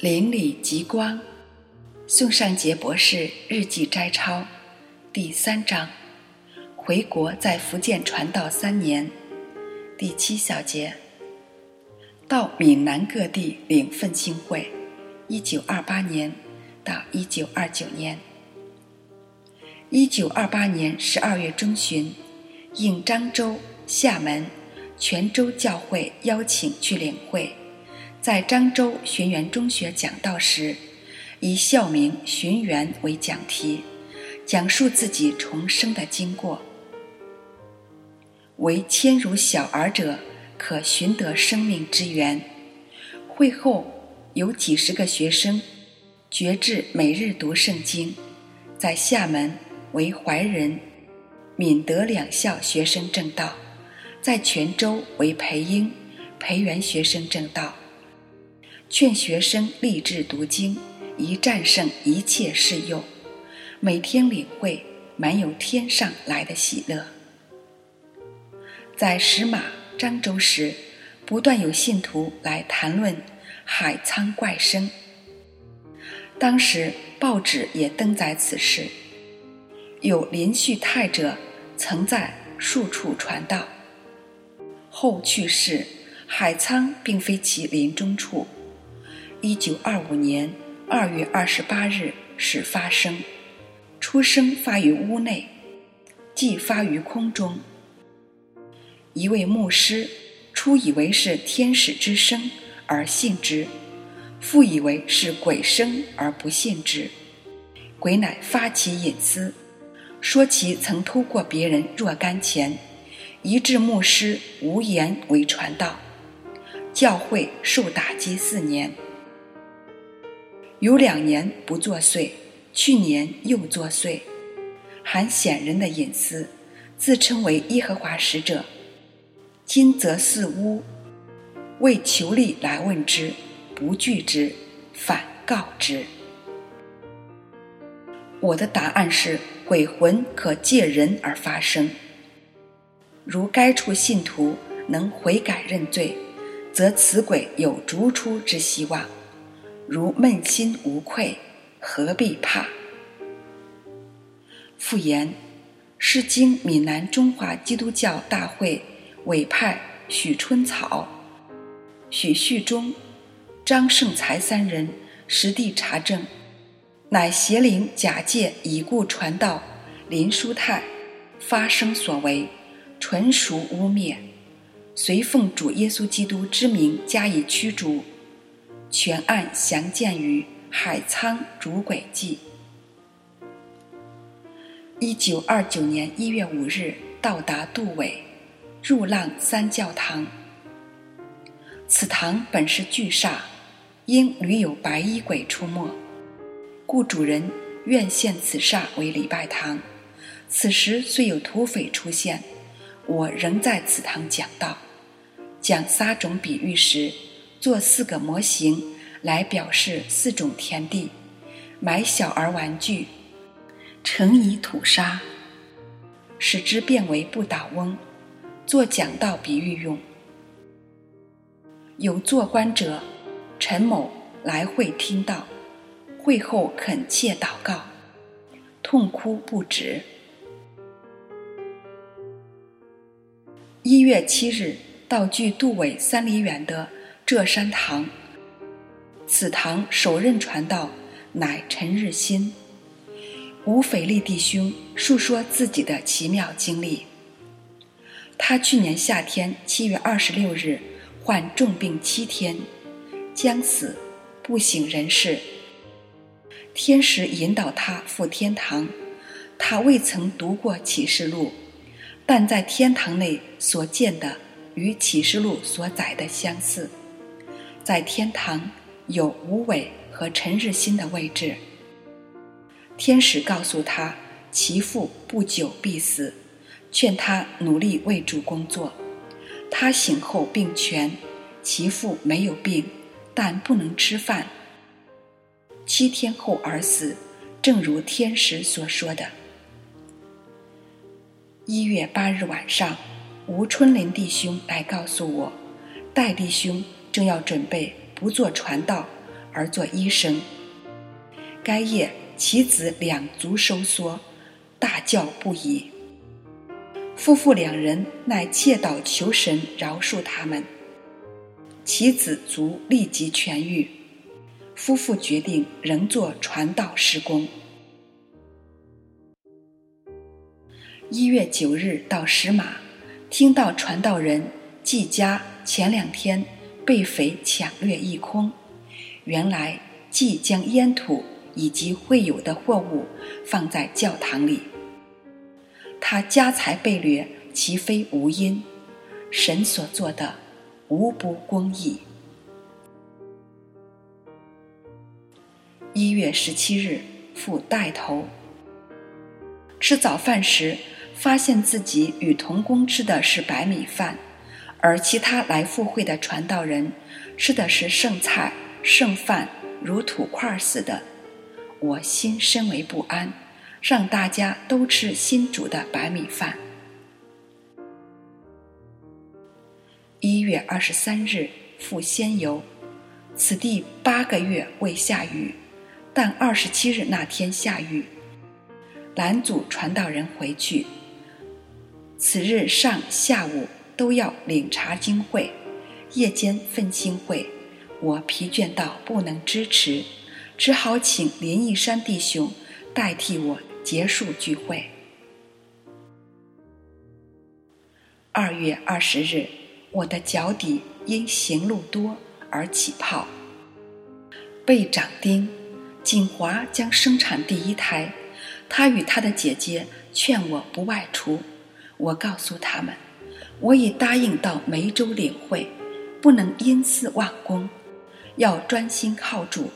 邻里极光，宋尚杰博士日记摘抄，第三章，回国在福建传道三年，第七小节，到闽南各地领奋兴会，一九二八年到一九二九年，一九二八年十二月中旬，应漳州、厦门、泉州教会邀请去领会。在漳州寻源中学讲道时，以校名“寻源”为讲题，讲述自己重生的经过。为谦如小儿者，可寻得生命之源。会后有几十个学生决志每日读圣经，在厦门为怀仁、闽德两校学生正道，在泉州为培英、培元学生正道。劝学生立志读经，以战胜一切试诱。每天领会，满有天上来的喜乐。在石马、漳州时，不断有信徒来谈论海沧怪声。当时报纸也登载此事，有连续泰者曾在数处传道。后去世，海沧并非其临终处。一九二五年二月二十八日始发生，出生发于屋内，即发于空中。一位牧师初以为是天使之声而信之，复以为是鬼声而不信之。鬼乃发其隐私，说其曾偷过别人若干钱，以致牧师无言为传道，教会受打击四年。有两年不作祟，去年又作祟，含显人的隐私，自称为耶和华使者。今则似屋，为求利来问之，不拒之，反告之。我的答案是：鬼魂可借人而发生。如该处信徒能悔改认罪，则此鬼有逐出之希望。如扪心无愧，何必怕？复言，《诗经》闽南中华基督教大会委派许春草、许旭中、张胜才三人实地查证，乃邪灵假借已故传道林书泰发生所为，纯属污蔑，遂奉主耶稣基督之名加以驱逐。全案详见于《海沧逐鬼记》。一九二九年一月五日到达杜尾，入浪三教堂。此堂本是巨厦，因屡有白衣鬼出没，故主人愿献此厦为礼拜堂。此时虽有土匪出现，我仍在此堂讲道，讲撒种比喻时。做四个模型来表示四种田地，买小儿玩具，盛以土沙，使之变为不倒翁，做讲道比喻用。有做官者陈某来会听到，会后恳切祷告，痛哭不止。一月七日到距杜伟三里远的。浙山堂，此堂首任传道乃陈日新。吴斐利弟兄述说自己的奇妙经历。他去年夏天七月二十六日患重病七天，将死，不省人事。天使引导他赴天堂，他未曾读过启示录，但在天堂内所见的与启示录所载的相似。在天堂有吴伟和陈日新的位置。天使告诉他，其父不久必死，劝他努力为主工作。他醒后病全，其父没有病，但不能吃饭。七天后而死，正如天使所说的。一月八日晚上，吴春林弟兄来告诉我，戴弟兄。正要准备不做传道，而做医生。该夜，其子两足收缩，大叫不已。夫妇两人乃切祷求神饶恕他们，其子足立即痊愈。夫妇决定仍做传道施工。一月九日到石马，听到传道人季家前两天被匪抢掠一空，原来即将烟土以及会有的货物放在教堂里。他家财被掠，其非无因，神所做的无不公义。一月十七日，赴带头。吃早饭时，发现自己与同工吃的是白米饭，而其他来赴会的传道人吃的是剩菜剩饭，如土块似的。我心深为不安，让大家都吃新煮的白米饭。一月二十三日，赴仙游。此地八个月未下雨。但二十七日那天下雨，拦阻传道人回去。此日上下午都要领查经会，夜间奋兴会，我疲倦到不能支持，只好请林义山弟兄代替我结束聚会。二月二十日，我的脚底因行路多而起泡，被长钉。锦华将生产第一胎，他与他的姐姐劝我不外出。我告诉他们，我已答应到梅州领会，不能因私忘公，要专心靠主，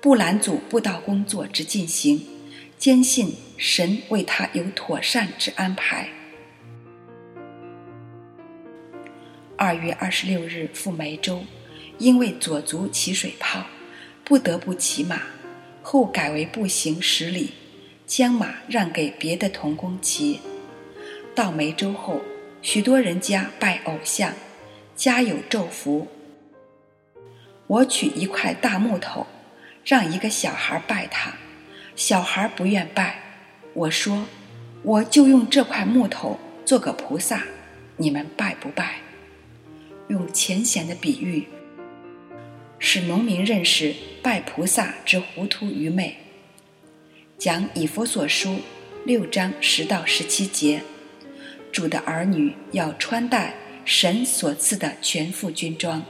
不拦阻布道工作之进行，坚信神为他有妥善之安排。二月二十六日赴梅州，因为左足起水泡。不得不骑马，后改为步行十里，将马让给别的童工骑。到梅州后，许多人家拜偶像，家有咒符。我取一块大木头，让一个小孩拜他，小孩不愿拜。我说，我就用这块木头做个菩萨，你们拜不拜？用浅显的比喻。使农民认识拜菩萨之糊涂愚昧。讲以佛所书六章十到十七节，主的儿女要穿戴神所赐的全副军装。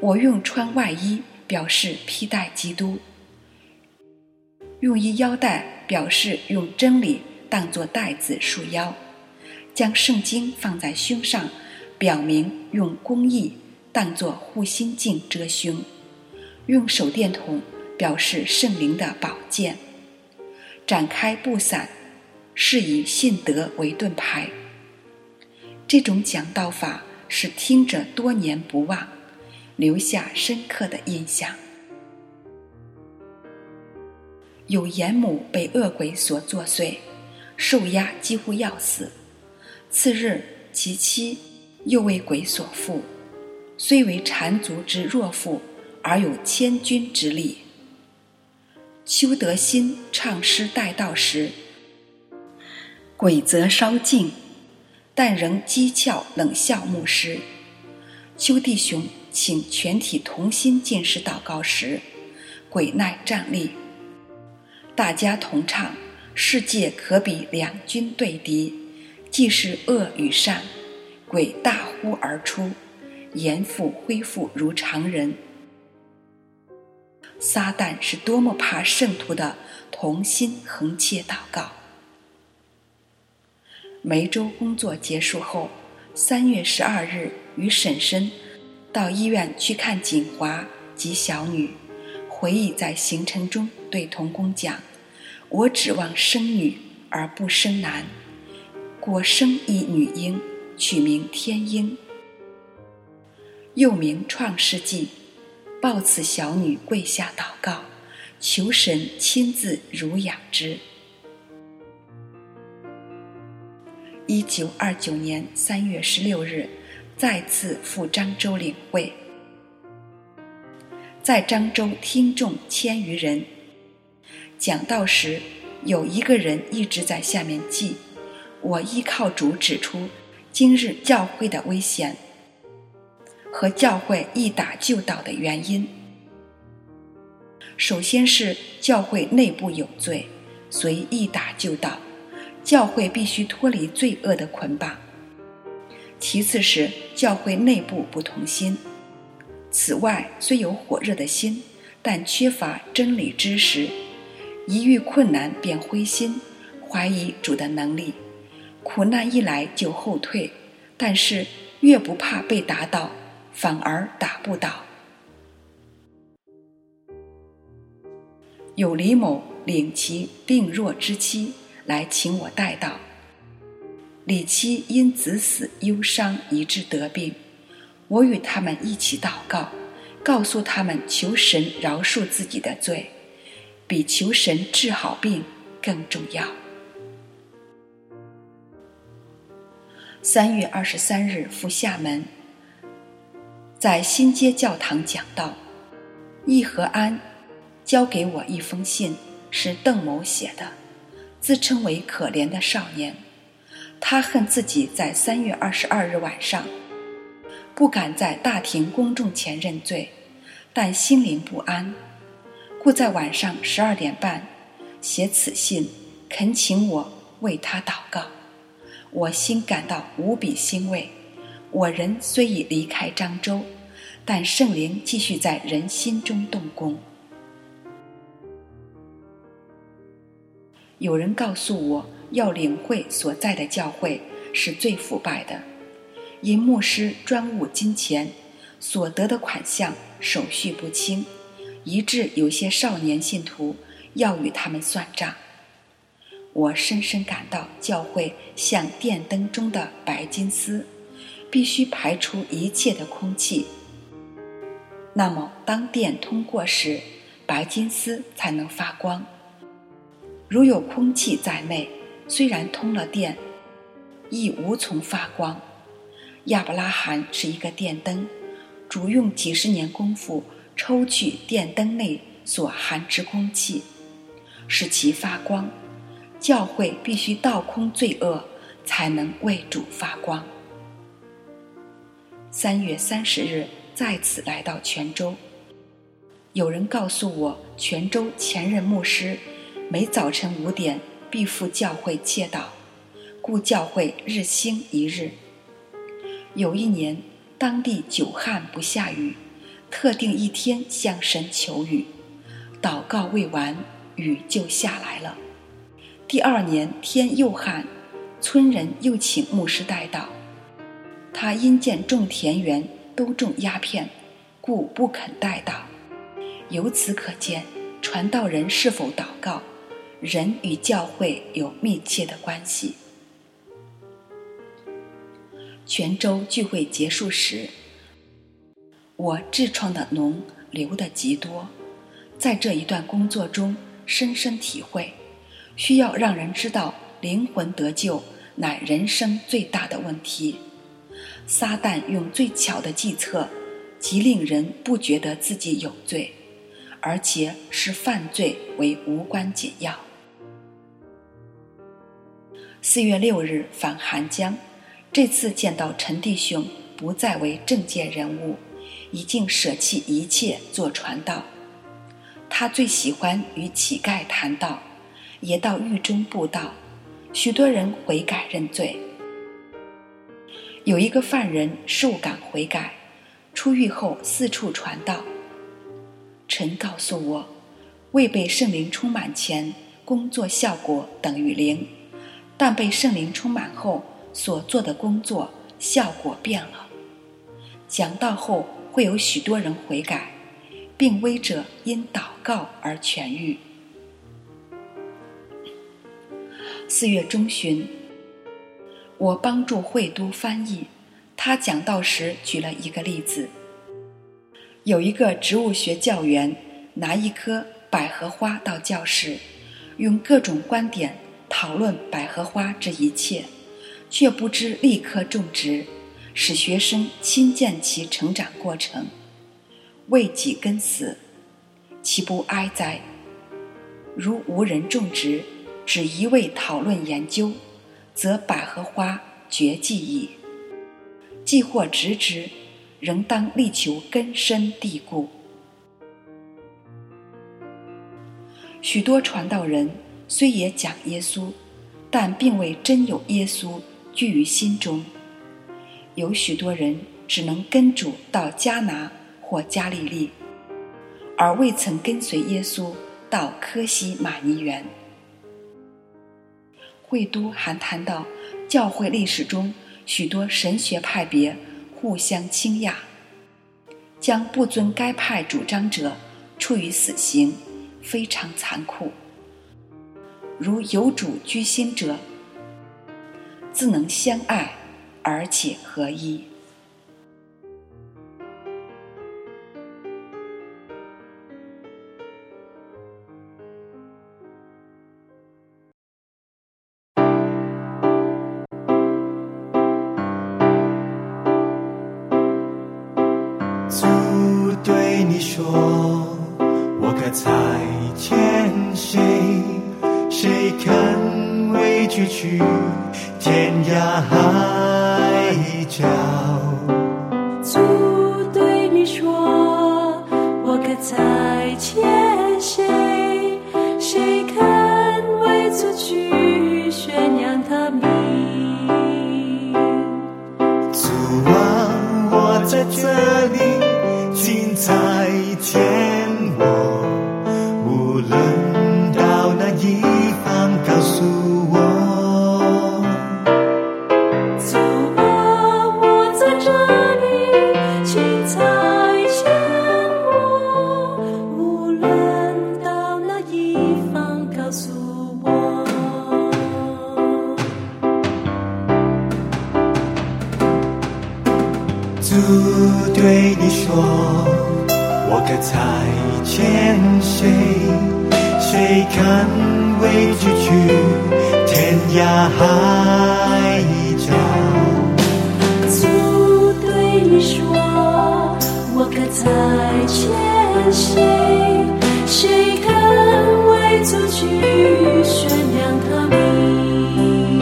我用穿外衣表示披戴基督，用一腰带表示用真理当作带子束腰，将圣经放在胸上，表明用公义。当作护心镜遮胸，用手电筒表示圣灵的宝剑，展开布伞，是以信德为盾牌。这种讲道法使听者多年不忘，留下深刻的印象。有严母被恶鬼所作祟，受压几乎要死。次日，其妻又为鬼所附。虽为缠足之弱妇，而有千钧之力。邱德新唱诗带道时，鬼则稍静，但仍讥诮冷笑牧师。邱弟兄请全体同心进食祷告时，鬼奈站立，大家同唱：世界可比两军对敌，既是恶与善，鬼大呼而出。严复恢复如常人。撒旦是多么怕圣徒的同心横切祷告。梅州工作结束后，三月十二日与婶婶到医院去看锦华及小女，回忆在行程中对童工讲：“我指望生女而不生男，果生一女婴，取名天婴。”又名创世纪，抱此小女跪下祷告，求神亲自乳养之。一九二九年三月十六日，再次赴漳州领会。在漳州听众千余人。讲道时，有一个人一直在下面记。我依靠主指出今日教会的危险和教会一打就倒的原因。首先是教会内部有罪，所以一打就倒，教会必须脱离罪恶的捆绑。其次是教会内部不同心。此外，虽有火热的心，但缺乏真理知识，一遇困难便灰心，怀疑主的能力。苦难一来就后退，但是越不怕被打倒，反而打不倒。有李某领其病弱之妻来请我带到。李七因子死忧伤，以致得病。我与他们一起祷告，告诉他们求神饶恕自己的罪，比求神治好病更重要。三月二十三日赴厦门，在新街教堂讲道。义和安交给我一封信，是邓某写的，自称为可怜的少年。他恨自己在三月二十二日晚上不敢在大庭公众前认罪，但心灵不安，故在晚上十二点半写此信，恳请我为他祷告。我心感到无比欣慰。我人虽已离开漳州，但圣灵继续在人心中动工。有人告诉我。要领会所在的教会是最腐败的，因牧师专务金钱，所得的款项手续不清，以致有些少年信徒要与他们算账。我深深感到教会像电灯中的白金丝，必须排出一切的空气。那么，当电通过时，白金丝才能发光。如有空气在内。虽然通了电，亦无从发光。亚伯拉罕是一个电灯，主用几十年功夫抽取电灯内所含之空气，使其发光。教会必须倒空罪恶，才能为主发光。三月三十日再次来到泉州，有人告诉我，泉州前任牧师每早晨五点。必赴教会切祷，故教会日兴一日。有一年，当地久旱不下雨，特定一天向神求雨，祷告未完，雨就下来了。第二年天又旱，村人又请牧师代祷，他因见种田园都种鸦片，故不肯代祷。由此可见，传道人是否祷告。人与教会有密切的关系。泉州聚会结束时，我痔疮的脓流得极多，在这一段工作中深深体会，需要让人知道灵魂得救乃人生最大的问题。撒旦用最巧的计策，即令人不觉得自己有罪，而且视犯罪为无关紧要。四月六日返韩江，这次见到陈弟兄，不再为政界人物，已经舍弃一切做传道。他最喜欢与乞丐谈道，也到狱中布道，许多人悔改认罪。有一个犯人受感悔改，出狱后四处传道。陈告诉我，未被圣灵充满前，工作效果等于零。但被圣灵充满后所做的工作效果变了。讲道后会有许多人悔改，病危者因祷告而痊愈。四月中旬，我帮助惠都翻译，他讲道时举了一个例子：有一个植物学教员拿一颗百合花到教室，用各种观点。讨论百合花这一切，却不知立刻种植，使学生亲见其成长过程。为己根死，岂不哀哉？如无人种植，只一味讨论研究，则百合花绝迹矣。既或植之，仍当力求根深蒂固。许多传道人虽也讲耶稣，但并未真有耶稣居于心中。有许多人只能跟主到迦拿或加利利，而未曾跟随耶稣到科西玛尼园。会都还谈到教会历史中许多神学派别互相倾轧，将不遵该派主张者处于死刑，非常残酷。如有主居心者，自能相爱。而且合一。主对你说：“我该猜去去天涯海？”角。我可在见谁？谁敢为之去天涯海角？”主对你说：“我可再见谁？谁敢为主去宣扬他名？”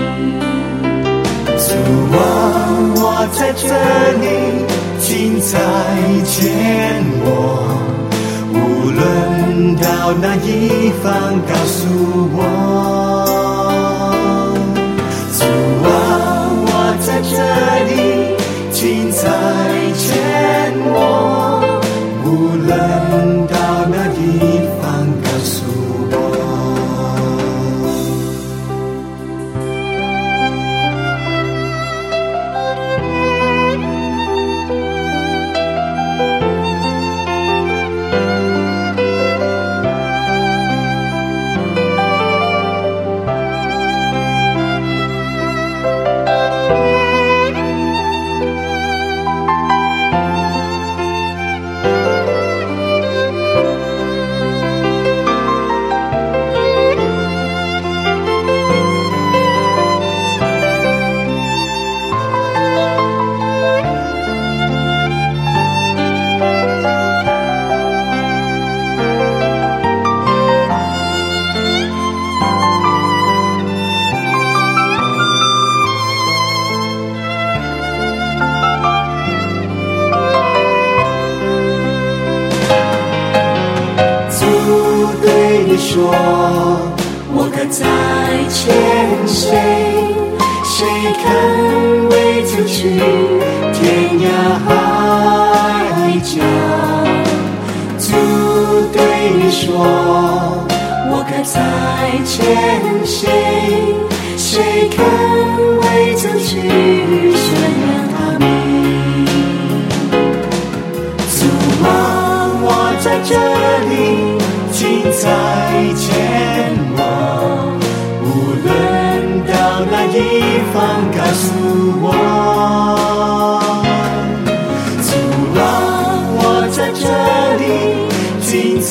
主啊，我在这里。心在见我，无论到哪一方，告诉我。主啊，我在这里，心去天涯海角？主对你说，我可在牵谁？谁肯为主去宣扬他名？主啊，我在这里。心在牵我，无哪一方告诉我，阻拦我在这里精彩？